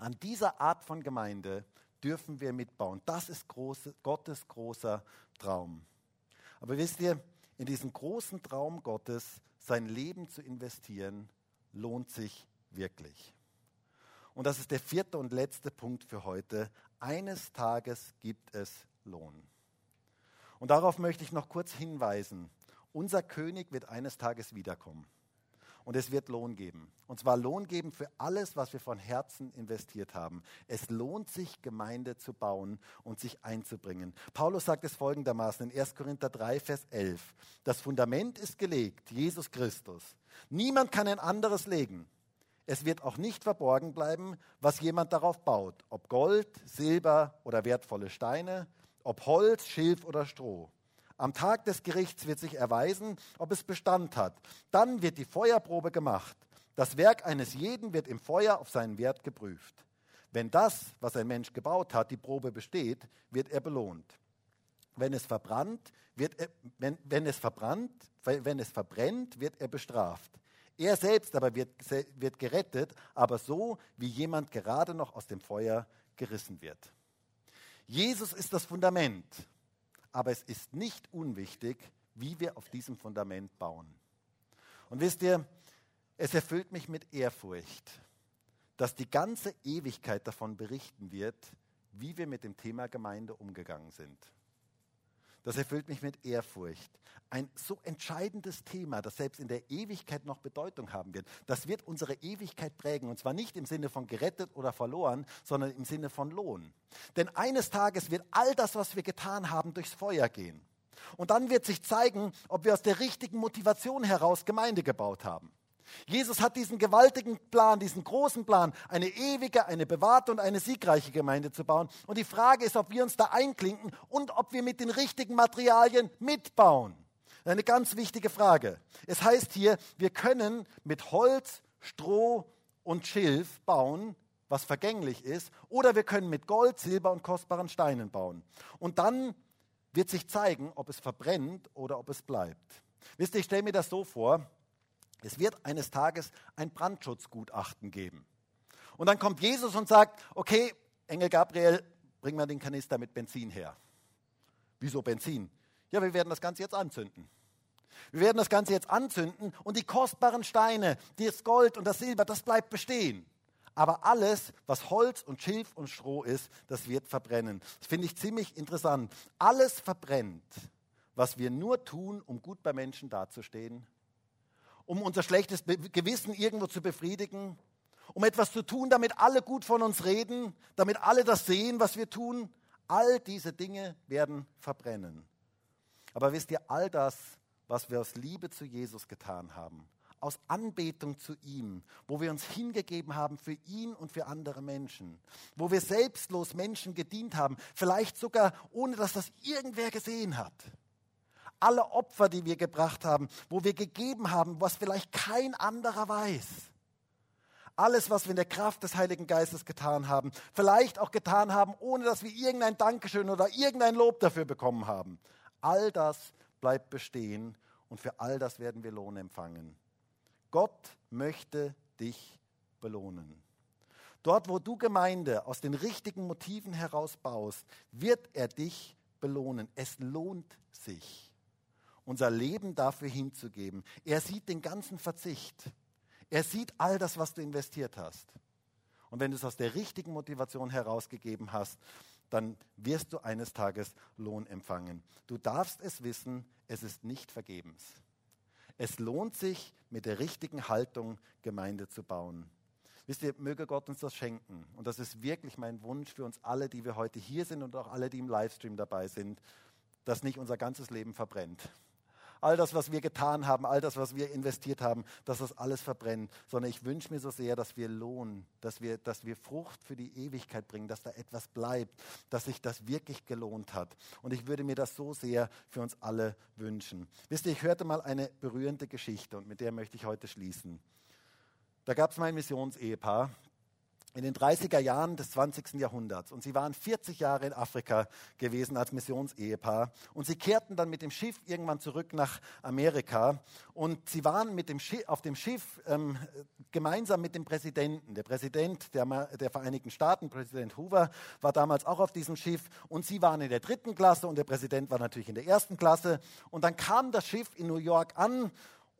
An dieser Art von Gemeinde dürfen wir mitbauen. Das ist große, Gottes großer Traum. Aber wisst ihr, in diesen großen Traum Gottes, sein Leben zu investieren, lohnt sich wirklich. Und das ist der vierte und letzte Punkt für heute. Eines Tages gibt es Lohn. Und darauf möchte ich noch kurz hinweisen. Unser König wird eines Tages wiederkommen und es wird Lohn geben. Und zwar Lohn geben für alles, was wir von Herzen investiert haben. Es lohnt sich, Gemeinde zu bauen und sich einzubringen. Paulus sagt es folgendermaßen in 1. Korinther 3, Vers 11. Das Fundament ist gelegt, Jesus Christus. Niemand kann ein anderes legen. Es wird auch nicht verborgen bleiben, was jemand darauf baut, ob Gold, Silber oder wertvolle Steine, ob Holz, Schilf oder Stroh. Am Tag des Gerichts wird sich erweisen, ob es Bestand hat. Dann wird die Feuerprobe gemacht. Das Werk eines jeden wird im Feuer auf seinen Wert geprüft. Wenn das, was ein Mensch gebaut hat, die Probe besteht, wird er belohnt. Wenn es verbrannt, wird er, wenn, wenn es verbrannt, wenn es verbrennt, wird er bestraft. Er selbst aber wird, wird gerettet, aber so, wie jemand gerade noch aus dem Feuer gerissen wird. Jesus ist das Fundament aber es ist nicht unwichtig, wie wir auf diesem Fundament bauen. Und wisst ihr, es erfüllt mich mit Ehrfurcht, dass die ganze Ewigkeit davon berichten wird, wie wir mit dem Thema Gemeinde umgegangen sind. Das erfüllt mich mit Ehrfurcht. Ein so entscheidendes Thema, das selbst in der Ewigkeit noch Bedeutung haben wird, das wird unsere Ewigkeit prägen. Und zwar nicht im Sinne von gerettet oder verloren, sondern im Sinne von Lohn. Denn eines Tages wird all das, was wir getan haben, durchs Feuer gehen. Und dann wird sich zeigen, ob wir aus der richtigen Motivation heraus Gemeinde gebaut haben. Jesus hat diesen gewaltigen Plan, diesen großen Plan, eine ewige, eine bewahrte und eine siegreiche Gemeinde zu bauen. Und die Frage ist, ob wir uns da einklinken und ob wir mit den richtigen Materialien mitbauen. Eine ganz wichtige Frage. Es heißt hier, wir können mit Holz, Stroh und Schilf bauen, was vergänglich ist, oder wir können mit Gold, Silber und kostbaren Steinen bauen. Und dann wird sich zeigen, ob es verbrennt oder ob es bleibt. Wisst ihr, ich stelle mir das so vor, es wird eines Tages ein Brandschutzgutachten geben. Und dann kommt Jesus und sagt, okay, Engel Gabriel, bring mal den Kanister mit Benzin her. Wieso Benzin? Ja, wir werden das Ganze jetzt anzünden. Wir werden das Ganze jetzt anzünden und die kostbaren Steine, das Gold und das Silber, das bleibt bestehen. Aber alles, was Holz und Schilf und Stroh ist, das wird verbrennen. Das finde ich ziemlich interessant. Alles verbrennt, was wir nur tun, um gut bei Menschen dazustehen um unser schlechtes Gewissen irgendwo zu befriedigen, um etwas zu tun, damit alle gut von uns reden, damit alle das sehen, was wir tun. All diese Dinge werden verbrennen. Aber wisst ihr, all das, was wir aus Liebe zu Jesus getan haben, aus Anbetung zu ihm, wo wir uns hingegeben haben für ihn und für andere Menschen, wo wir selbstlos Menschen gedient haben, vielleicht sogar ohne dass das irgendwer gesehen hat alle Opfer, die wir gebracht haben, wo wir gegeben haben, was vielleicht kein anderer weiß. Alles, was wir in der Kraft des Heiligen Geistes getan haben, vielleicht auch getan haben, ohne dass wir irgendein Dankeschön oder irgendein Lob dafür bekommen haben. All das bleibt bestehen und für all das werden wir Lohn empfangen. Gott möchte dich belohnen. Dort, wo du Gemeinde aus den richtigen Motiven heraus baust, wird er dich belohnen. Es lohnt sich unser Leben dafür hinzugeben. Er sieht den ganzen Verzicht. Er sieht all das, was du investiert hast. Und wenn du es aus der richtigen Motivation herausgegeben hast, dann wirst du eines Tages Lohn empfangen. Du darfst es wissen, es ist nicht vergebens. Es lohnt sich, mit der richtigen Haltung Gemeinde zu bauen. Wisst ihr, möge Gott uns das schenken. Und das ist wirklich mein Wunsch für uns alle, die wir heute hier sind und auch alle, die im Livestream dabei sind, dass nicht unser ganzes Leben verbrennt all das, was wir getan haben, all das, was wir investiert haben, dass das alles verbrennt, sondern ich wünsche mir so sehr, dass wir lohnen, dass wir, dass wir Frucht für die Ewigkeit bringen, dass da etwas bleibt, dass sich das wirklich gelohnt hat. Und ich würde mir das so sehr für uns alle wünschen. Wisst ihr, ich hörte mal eine berührende Geschichte und mit der möchte ich heute schließen. Da gab es mal ein Missionsehepaar, in den 30er Jahren des 20. Jahrhunderts. Und sie waren 40 Jahre in Afrika gewesen als Missionsehepaar. Und sie kehrten dann mit dem Schiff irgendwann zurück nach Amerika. Und sie waren mit dem Schiff, auf dem Schiff ähm, gemeinsam mit dem Präsidenten. Der Präsident der, der Vereinigten Staaten, Präsident Hoover, war damals auch auf diesem Schiff. Und sie waren in der dritten Klasse und der Präsident war natürlich in der ersten Klasse. Und dann kam das Schiff in New York an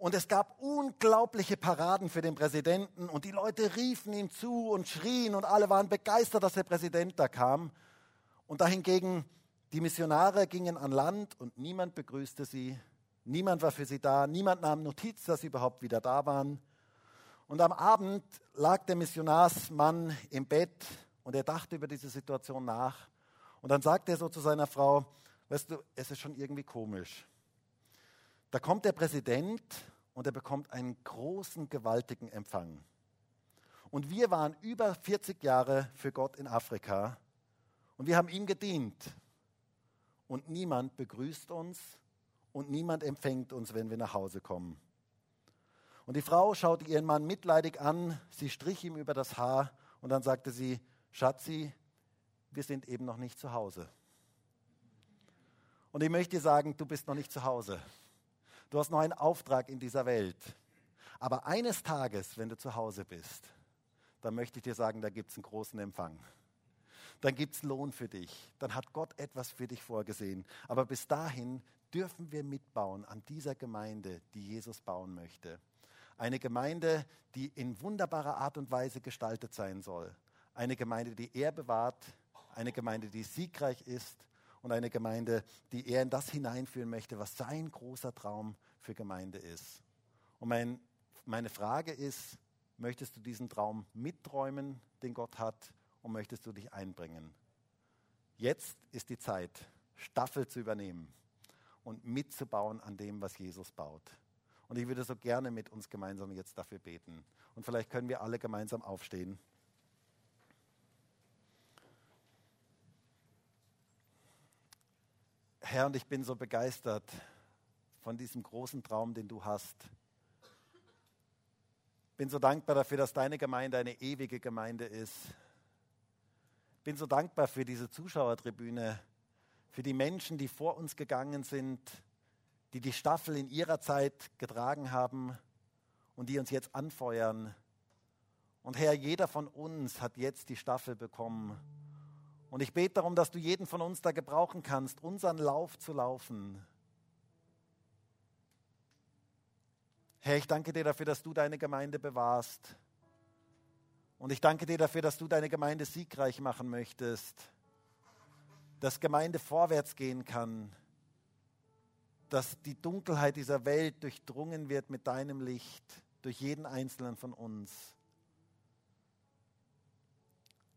und es gab unglaubliche Paraden für den Präsidenten und die Leute riefen ihm zu und schrien und alle waren begeistert, dass der Präsident da kam. Und dahingegen die Missionare gingen an Land und niemand begrüßte sie, niemand war für sie da, niemand nahm Notiz, dass sie überhaupt wieder da waren. Und am Abend lag der Missionarsmann im Bett und er dachte über diese Situation nach. Und dann sagte er so zu seiner Frau, weißt du, es ist schon irgendwie komisch. Da kommt der Präsident und er bekommt einen großen, gewaltigen Empfang. Und wir waren über 40 Jahre für Gott in Afrika und wir haben ihm gedient. Und niemand begrüßt uns und niemand empfängt uns, wenn wir nach Hause kommen. Und die Frau schaute ihren Mann mitleidig an, sie strich ihm über das Haar und dann sagte sie, Schatzi, wir sind eben noch nicht zu Hause. Und ich möchte dir sagen, du bist noch nicht zu Hause. Du hast noch einen Auftrag in dieser Welt. Aber eines Tages, wenn du zu Hause bist, dann möchte ich dir sagen, da gibt es einen großen Empfang. Dann gibt es Lohn für dich. Dann hat Gott etwas für dich vorgesehen. Aber bis dahin dürfen wir mitbauen an dieser Gemeinde, die Jesus bauen möchte. Eine Gemeinde, die in wunderbarer Art und Weise gestaltet sein soll. Eine Gemeinde, die er bewahrt. Eine Gemeinde, die siegreich ist. Und eine Gemeinde, die er in das hineinführen möchte, was sein großer Traum für Gemeinde ist. Und mein, meine Frage ist, möchtest du diesen Traum mitträumen, den Gott hat, und möchtest du dich einbringen? Jetzt ist die Zeit, Staffel zu übernehmen und mitzubauen an dem, was Jesus baut. Und ich würde so gerne mit uns gemeinsam jetzt dafür beten. Und vielleicht können wir alle gemeinsam aufstehen. Herr, und ich bin so begeistert von diesem großen Traum, den du hast. Bin so dankbar dafür, dass deine Gemeinde eine ewige Gemeinde ist. Bin so dankbar für diese Zuschauertribüne, für die Menschen, die vor uns gegangen sind, die die Staffel in ihrer Zeit getragen haben und die uns jetzt anfeuern. Und Herr, jeder von uns hat jetzt die Staffel bekommen. Und ich bete darum, dass du jeden von uns da gebrauchen kannst, unseren Lauf zu laufen. Herr, ich danke dir dafür, dass du deine Gemeinde bewahrst. Und ich danke dir dafür, dass du deine Gemeinde siegreich machen möchtest. Dass Gemeinde vorwärts gehen kann dass die Dunkelheit dieser Welt durchdrungen wird mit deinem Licht durch jeden einzelnen von uns.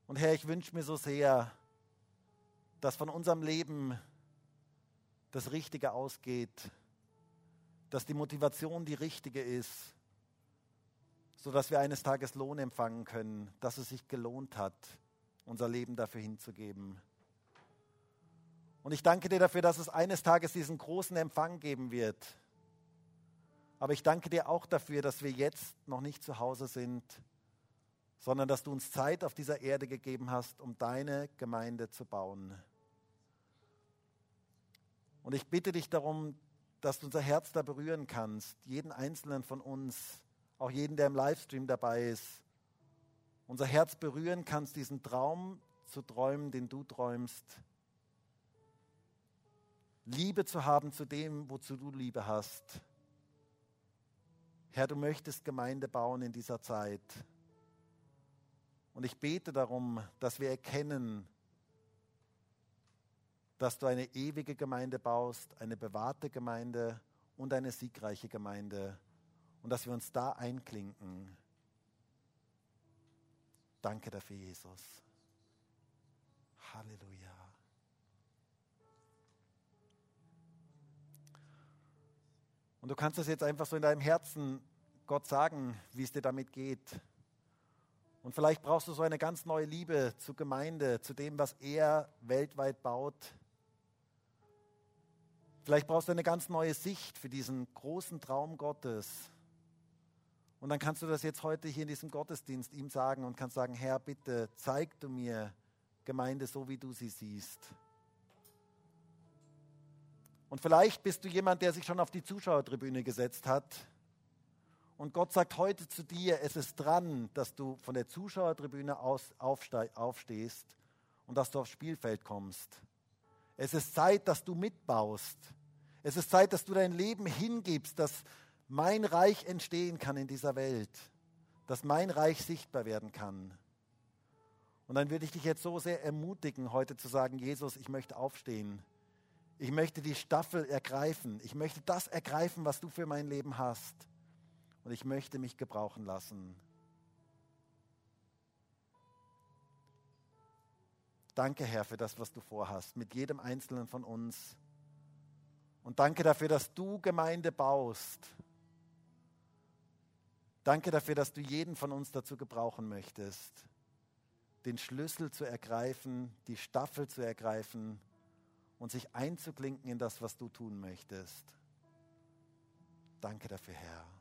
Und Herr, ich wünsche mir so sehr, dass von unserem Leben das Richtige ausgeht, dass die Motivation die richtige ist, sodass wir eines Tages Lohn empfangen können, dass es sich gelohnt hat, unser Leben dafür hinzugeben. Und ich danke dir dafür, dass es eines Tages diesen großen Empfang geben wird. Aber ich danke dir auch dafür, dass wir jetzt noch nicht zu Hause sind, sondern dass du uns Zeit auf dieser Erde gegeben hast, um deine Gemeinde zu bauen. Und ich bitte dich darum, dass du unser Herz da berühren kannst, jeden einzelnen von uns, auch jeden, der im Livestream dabei ist, unser Herz berühren kannst, diesen Traum zu träumen, den du träumst Liebe zu haben zu dem, wozu du Liebe hast. Herr, du möchtest Gemeinde bauen in dieser Zeit. Und ich bete darum, dass wir erkennen, dass du eine ewige Gemeinde baust, eine bewahrte Gemeinde und eine siegreiche Gemeinde und dass wir uns da einklinken. Danke dafür, Jesus. Halleluja. Und du kannst das jetzt einfach so in deinem Herzen Gott sagen, wie es dir damit geht. Und vielleicht brauchst du so eine ganz neue Liebe zur Gemeinde, zu dem, was er weltweit baut. Vielleicht brauchst du eine ganz neue Sicht für diesen großen Traum Gottes. Und dann kannst du das jetzt heute hier in diesem Gottesdienst ihm sagen und kannst sagen, Herr, bitte zeig du mir Gemeinde so, wie du sie siehst. Und vielleicht bist du jemand, der sich schon auf die Zuschauertribüne gesetzt hat. Und Gott sagt heute zu dir, es ist dran, dass du von der Zuschauertribüne aus aufstehst und dass du aufs Spielfeld kommst. Es ist Zeit, dass du mitbaust. Es ist Zeit, dass du dein Leben hingibst, dass mein Reich entstehen kann in dieser Welt, dass mein Reich sichtbar werden kann. Und dann würde ich dich jetzt so sehr ermutigen, heute zu sagen, Jesus, ich möchte aufstehen. Ich möchte die Staffel ergreifen. Ich möchte das ergreifen, was du für mein Leben hast. Und ich möchte mich gebrauchen lassen. Danke, Herr, für das, was du vorhast, mit jedem Einzelnen von uns. Und danke dafür, dass du Gemeinde baust. Danke dafür, dass du jeden von uns dazu gebrauchen möchtest, den Schlüssel zu ergreifen, die Staffel zu ergreifen und sich einzuklinken in das, was du tun möchtest. Danke dafür, Herr.